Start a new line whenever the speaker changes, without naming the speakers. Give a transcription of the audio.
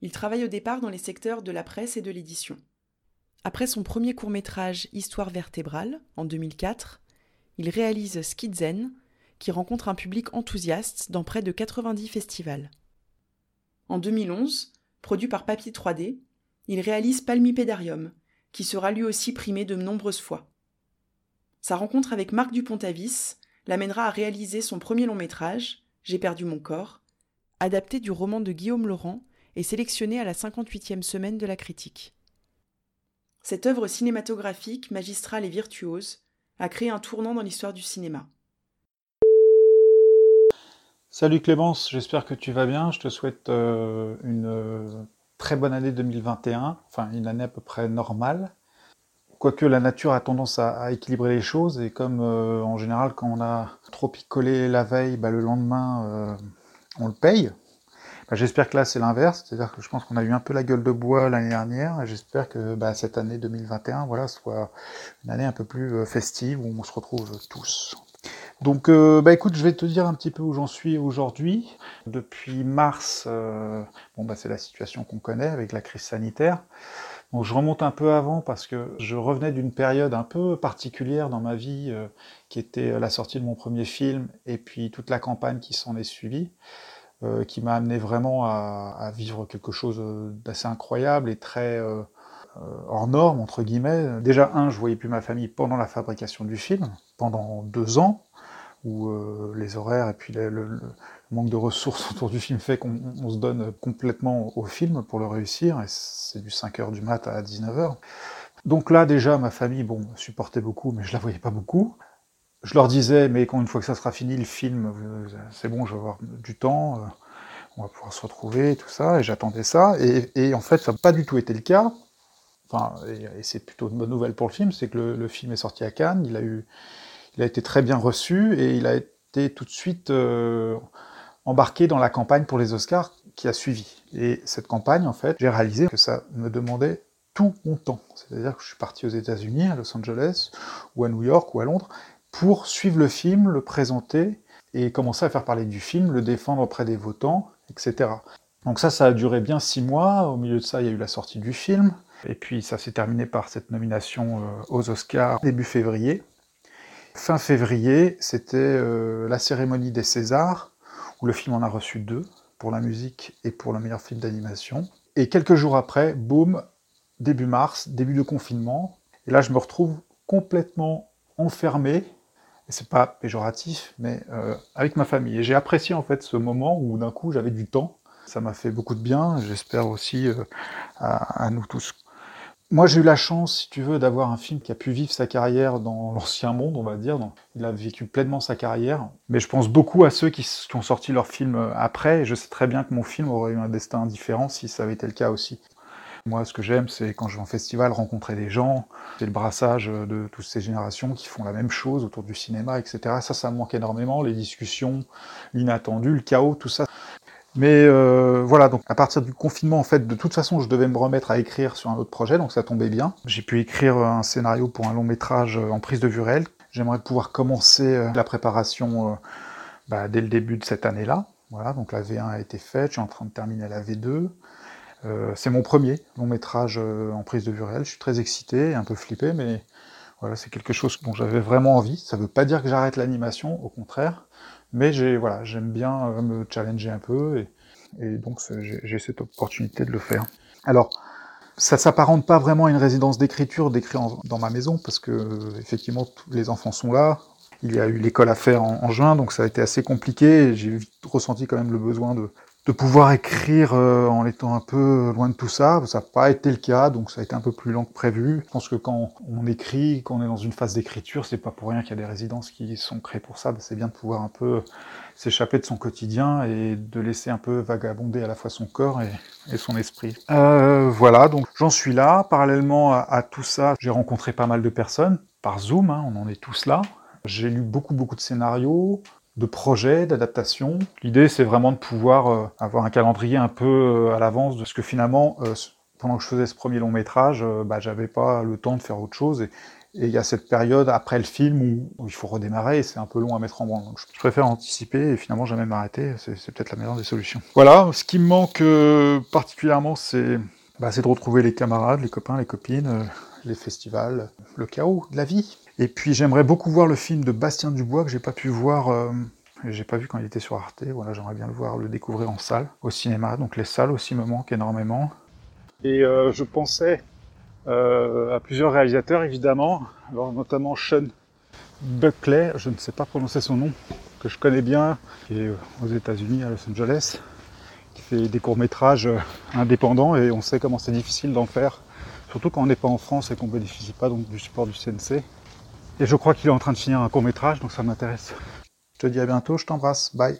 Il travaille au départ dans les secteurs de la presse et de l'édition. Après son premier court-métrage Histoire vertébrale, en 2004, il réalise Skidzen, qui rencontre un public enthousiaste dans près de 90 festivals. En 2011, produit par Papier 3D, il réalise Palmipédarium, qui sera lui aussi primé de nombreuses fois. Sa rencontre avec Marc Dupont-Avis l'amènera à réaliser son premier long métrage, J'ai perdu mon corps, adapté du roman de Guillaume Laurent et sélectionné à la 58e semaine de la critique. Cette œuvre cinématographique, magistrale et virtuose, a créé un tournant dans l'histoire du cinéma.
Salut Clémence, j'espère que tu vas bien. Je te souhaite euh, une euh, très bonne année 2021, enfin une année à peu près normale. Quoique la nature a tendance à, équilibrer les choses, et comme euh, en général quand on a trop picolé la veille, bah, le lendemain on le paye. Bah, j'espère que là c'est l'inverse, c'est-à-dire que je pense qu'on a eu un peu la gueule de bois l'année dernière, et j'espère que bah, cette année 2021 voilà, soit une année un peu plus festive où on se retrouve tous. Donc, euh, bah écoute, je vais te dire un petit peu où j'en suis aujourd'hui. Depuis mars, euh, bon bah c'est la situation qu'on connaît avec la crise sanitaire. Donc je remonte un peu avant parce que je revenais d'une période un peu particulière dans ma vie, euh, qui était la sortie de mon premier film et puis toute la campagne qui s'en est suivie, qui m'a amené vraiment à, vivre quelque chose d'assez incroyable et très hors norme entre guillemets. Déjà un, je voyais plus ma famille pendant la fabrication du film, pendant deux ans où euh, les horaires et puis le, manque de ressources autour du film fait qu'on se donne complètement au film pour le réussir, et c'est du 5h du mat à 19h. Donc là, déjà, ma famille, bon, supportait beaucoup, mais je la voyais pas beaucoup. Je leur disais, mais une fois que ça sera fini, le film, euh, c'est bon, je vais avoir du temps, euh, on va pouvoir se retrouver, tout ça, et j'attendais ça, et, en fait, ça n'a pas du tout été le cas. Enfin, et, c'est plutôt une bonne nouvelle pour le film, c'est que le, film est sorti à Cannes, il a eu il a été très bien reçu et il a été tout de suite euh, embarqué dans la campagne pour les Oscars qui a suivi. Et cette campagne, en fait, j'ai réalisé que ça me demandait tout mon temps. C'est-à-dire que je suis parti aux États-Unis, à Los Angeles, ou à New York, ou à Londres, pour suivre le film, le présenter, et commencer à faire parler du film, le défendre auprès des votants, etc. Donc ça, ça a duré bien six mois. Au milieu de ça, il y a eu la sortie du film. Et puis ça s'est terminé par cette nomination euh, aux Oscars début février. Fin février, c'était euh, la cérémonie des Césars, où le film en a reçu deux, pour la musique et pour le meilleur film d'animation. Et quelques jours après, boum, début mars, début de confinement. Et là, je me retrouve complètement enfermé, et c'est pas péjoratif, mais euh, avec ma famille. Et j'ai apprécié en fait ce moment où d'un coup j'avais du temps. Ça m'a fait beaucoup de bien, j'espère aussi euh, à, nous tous. Moi, j'ai eu la chance, si tu veux, d'avoir un film qui a pu vivre sa carrière dans l'ancien monde, on va dire. il a vécu pleinement sa carrière. Mais je pense beaucoup à ceux qui, ont sorti leur film euh, après. Et je sais très bien que mon film aurait eu un destin différent si ça avait été le cas aussi. Moi, ce que j'aime, c'est quand je vais en festival, rencontrer des gens. C'est le brassage de toutes ces générations qui font la même chose autour du cinéma, etc. Ça, ça me manque énormément. Les discussions, l'inattendu, le chaos, tout ça. Mais euh, voilà, donc à partir du confinement, en fait, de toute façon, je devais me remettre à écrire sur un autre projet, donc ça tombait bien. J'ai pu écrire un scénario pour un long métrage euh, en prise de vue réelle. J'aimerais pouvoir commencer euh, la préparation bah, dès le début de cette année-là. Voilà, donc la V1 a été faite, je suis en train de terminer la V2. C'est mon premier long métrage en prise de vue réelle. Je suis très excité, un peu flippé, mais voilà, c'est quelque chose dont j'avais vraiment envie. Ça ne veut pas dire que j'arrête l'animation, au contraire. Mais j'ai voilà, j'aime bien euh, me challenger un peu et, donc j'ai cette opportunité de le faire. Alors, ça s'apparente pas vraiment à une résidence d'écriture d'écrire dans ma maison parce que effectivement tous les enfants sont là. Il y a eu l'école à faire en, juin, donc ça a été assez compliqué. J'ai ressenti quand même le besoin de, de pouvoir écrire euh, en étant un peu loin de tout ça. Ça n'a pas été le cas, donc ça a été un peu plus lent que prévu. Je pense que quand on écrit, quand on est dans une phase d'écriture, c'est pas pour rien qu'il y a des résidences qui sont créées pour ça. C'est bien de pouvoir un peu s'échapper de son quotidien et de laisser un peu vagabonder à la fois son corps et, son esprit. Euh, voilà, donc j'en suis là. Parallèlement à, tout ça, j'ai rencontré pas mal de personnes par Zoom, hein, on en est tous là. J'ai lu beaucoup beaucoup de scénarios, de projets, d'adaptations. L'idée, c'est vraiment de pouvoir euh, avoir un calendrier un peu euh, à l'avance de ce que finalement, euh, pendant que je faisais ce premier long métrage, bah, j'avais pas le temps de faire autre chose. Et, il y a cette période après le film où, il faut redémarrer et c'est un peu long à mettre en branle. Donc je préfère anticiper et finalement jamais m'arrêter. C'est peut-être la meilleure des solutions. Voilà, ce qui me manque particulièrement, bah, c'est de retrouver les camarades, les copains, les copines, les festivals, le chaos de la vie. Et puis j'aimerais beaucoup voir le film de Bastien Dubois que j'ai pas pu voir, euh, j'ai pas vu quand il était sur Arte. Voilà, j'aimerais bien le voir, le découvrir en salle, au cinéma. Donc les salles aussi me manquent énormément. Et euh, je pensais euh, à plusieurs réalisateurs évidemment, alors notamment Sean Buckley, je ne sais pas prononcer son nom, que je connais bien, qui est aux États-Unis, à Los Angeles, fait des courts métrages indépendants et on sait comment c'est difficile d'en faire, surtout quand on n'est pas en France et qu'on ne bénéficie pas donc du support du CNC. Et je crois qu'il est en train de finir un court métrage, donc ça m'intéresse. Je te dis à bientôt, je t'embrasse, bye.